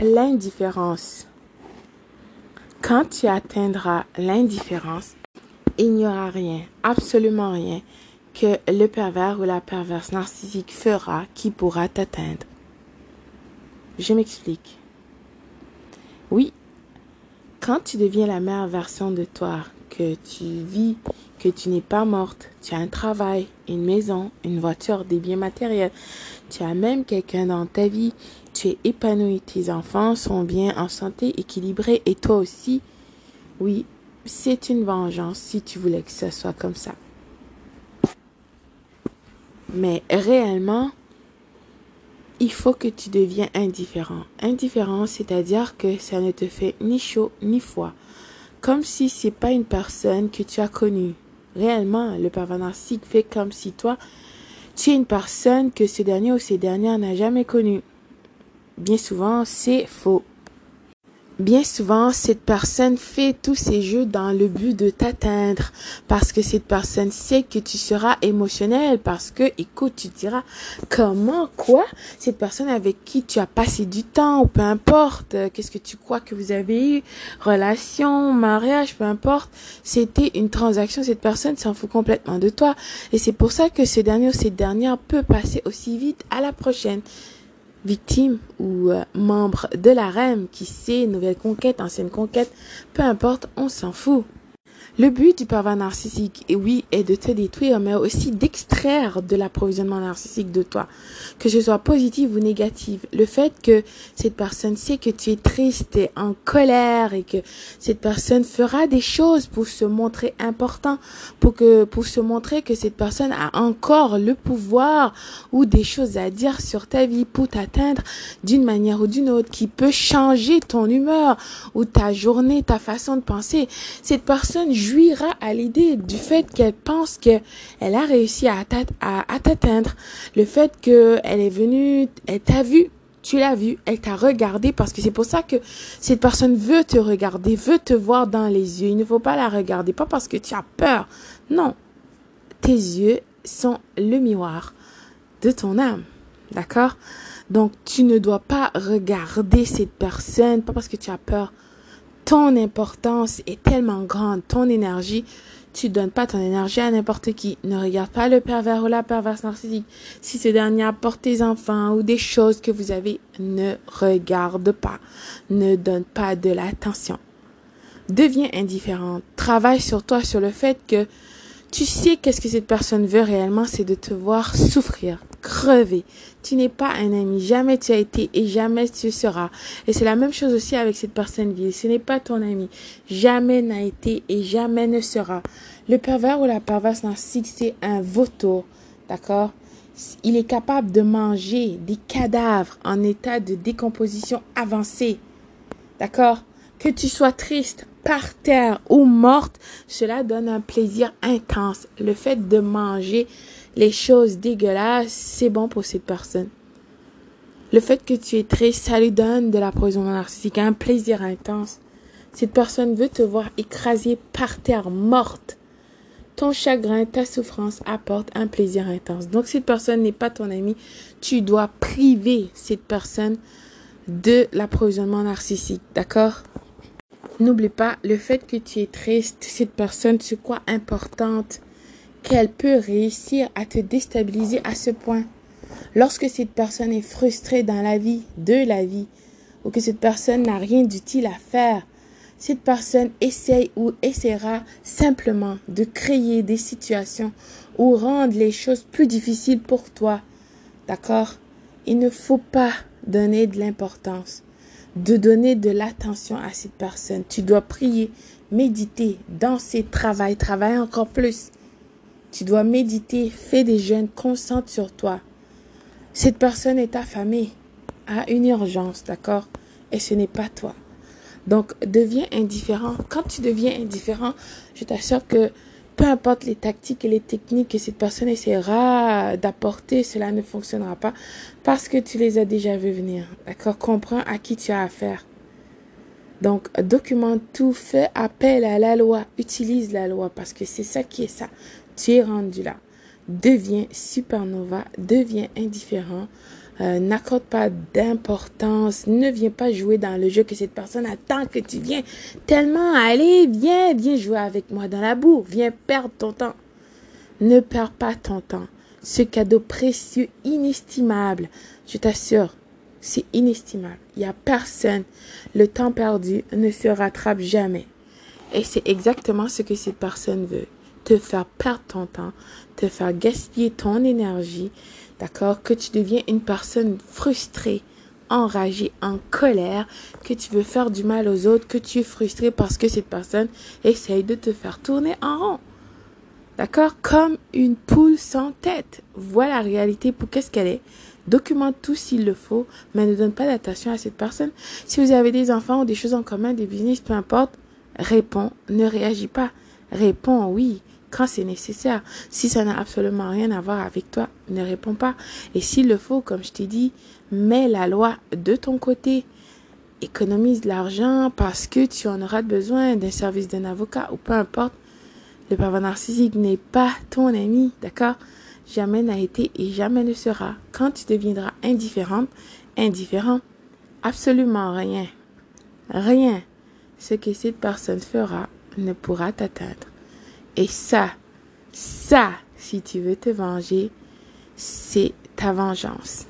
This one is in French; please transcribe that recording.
l'indifférence. Quand tu atteindras l'indifférence, il n'y aura rien, absolument rien, que le pervers ou la perverse narcissique fera qui pourra t'atteindre. Je m'explique. Oui, quand tu deviens la meilleure version de toi, que tu vis, que tu n'es pas morte, tu as un travail, une maison, une voiture, des biens matériels, tu as même quelqu'un dans ta vie, tu épanoui, tes enfants sont bien en santé, équilibrés et toi aussi, oui, c'est une vengeance si tu voulais que ce soit comme ça. Mais réellement, il faut que tu deviens indifférent. Indifférent, c'est-à-dire que ça ne te fait ni chaud ni froid. Comme si c'est pas une personne que tu as connue. Réellement, le pervers narcissique fait comme si toi, tu es une personne que ce dernier ou ces dernières n'a jamais connue. Bien souvent, c'est faux. Bien souvent, cette personne fait tous ces jeux dans le but de t'atteindre parce que cette personne sait que tu seras émotionnel parce que, écoute, tu diras comment, quoi, cette personne avec qui tu as passé du temps ou peu importe, euh, qu'est-ce que tu crois que vous avez eu, relation, mariage, peu importe, c'était une transaction, cette personne s'en fout complètement de toi et c'est pour ça que ce dernier ou cette dernière peut passer aussi vite à la prochaine victime ou euh, membre de la REM, qui sait, nouvelle conquête, ancienne conquête, peu importe, on s'en fout. Le but du pervers narcissique, et oui, est de te détruire, mais aussi d'extraire de l'approvisionnement narcissique de toi, que ce soit positif ou négatif. Le fait que cette personne sait que tu es triste et en colère et que cette personne fera des choses pour se montrer important, pour que, pour se montrer que cette personne a encore le pouvoir ou des choses à dire sur ta vie pour t'atteindre d'une manière ou d'une autre, qui peut changer ton humeur ou ta journée, ta façon de penser. Cette personne jouira à l'idée du fait qu'elle pense qu'elle a réussi à t'atteindre. Le fait qu'elle est venue, elle t'a vu, tu l'as vu, elle t'a regardé parce que c'est pour ça que cette personne veut te regarder, veut te voir dans les yeux. Il ne faut pas la regarder, pas parce que tu as peur. Non, tes yeux sont le miroir de ton âme. D'accord? Donc, tu ne dois pas regarder cette personne, pas parce que tu as peur, ton importance est tellement grande, ton énergie, tu donnes pas ton énergie à n'importe qui. Ne regarde pas le pervers ou la perverse narcissique. Si ce dernier apporte tes enfants ou des choses que vous avez, ne regarde pas. Ne donne pas de l'attention. Deviens indifférent. Travaille sur toi, sur le fait que tu sais qu'est-ce que cette personne veut réellement, c'est de te voir souffrir, crever. Tu n'es pas un ami, jamais tu as été et jamais tu seras. Et c'est la même chose aussi avec cette personne vie. Ce n'est pas ton ami, jamais n'a été et jamais ne sera. Le pervers ou la perverse narcissique, c'est un vautour, d'accord? Il est capable de manger des cadavres en état de décomposition avancée, d'accord? Que tu sois triste, par terre ou morte, cela donne un plaisir intense. Le fait de manger les choses dégueulasses, c'est bon pour cette personne. Le fait que tu es triste, ça lui donne de la poison narcissique, un plaisir intense. Cette personne veut te voir écrasé par terre, morte. Ton chagrin, ta souffrance apporte un plaisir intense. Donc cette personne n'est pas ton ami. Tu dois priver cette personne de l'approvisionnement narcissique. D'accord? N'oublie pas le fait que tu es triste, cette personne se croit importante, qu'elle peut réussir à te déstabiliser à ce point. Lorsque cette personne est frustrée dans la vie, de la vie, ou que cette personne n'a rien d'utile à faire, cette personne essaye ou essaiera simplement de créer des situations ou rendre les choses plus difficiles pour toi. D'accord? Il ne faut pas donner de l'importance de donner de l'attention à cette personne. Tu dois prier, méditer, danser, travailler, travailler encore plus. Tu dois méditer, fais des jeûnes, concentre sur toi. Cette personne est affamée, a une urgence, d'accord? Et ce n'est pas toi. Donc, deviens indifférent. Quand tu deviens indifférent, je t'assure que peu importe les tactiques et les techniques que cette personne essaiera d'apporter, cela ne fonctionnera pas parce que tu les as déjà vus venir. D'accord? Comprends à qui tu as affaire. Donc, documente tout, fais appel à la loi, utilise la loi parce que c'est ça qui est ça. Tu es rendu là. Deviens supernova, deviens indifférent, euh, n'accorde pas d'importance, ne viens pas jouer dans le jeu que cette personne attend que tu viennes tellement, allez, viens, viens jouer avec moi dans la boue, viens perdre ton temps. Ne perds pas ton temps. Ce cadeau précieux, inestimable, je t'assure, c'est inestimable. Il n'y a personne. Le temps perdu ne se rattrape jamais. Et c'est exactement ce que cette personne veut. Te faire perdre ton temps, te faire gaspiller ton énergie, d'accord Que tu deviens une personne frustrée, enragée, en colère, que tu veux faire du mal aux autres, que tu es frustré parce que cette personne essaye de te faire tourner en rond. D'accord Comme une poule sans tête. Voilà la réalité pour qu'est-ce qu'elle est. Documente tout s'il le faut, mais ne donne pas d'attention à cette personne. Si vous avez des enfants ou des choses en commun, des business, peu importe, réponds, ne réagis pas. Réponds oui quand c'est nécessaire. Si ça n'a absolument rien à voir avec toi, ne réponds pas. Et s'il le faut, comme je t'ai dit, mets la loi de ton côté. Économise l'argent parce que tu en auras besoin d'un service d'un avocat ou peu importe. Le pervers narcissique n'est pas ton ami, d'accord? Jamais n'a été et jamais ne sera. Quand tu deviendras indifférente, indifférent, absolument rien, rien, ce que cette personne fera ne pourra t'atteindre. Et ça, ça, si tu veux te venger, c'est ta vengeance.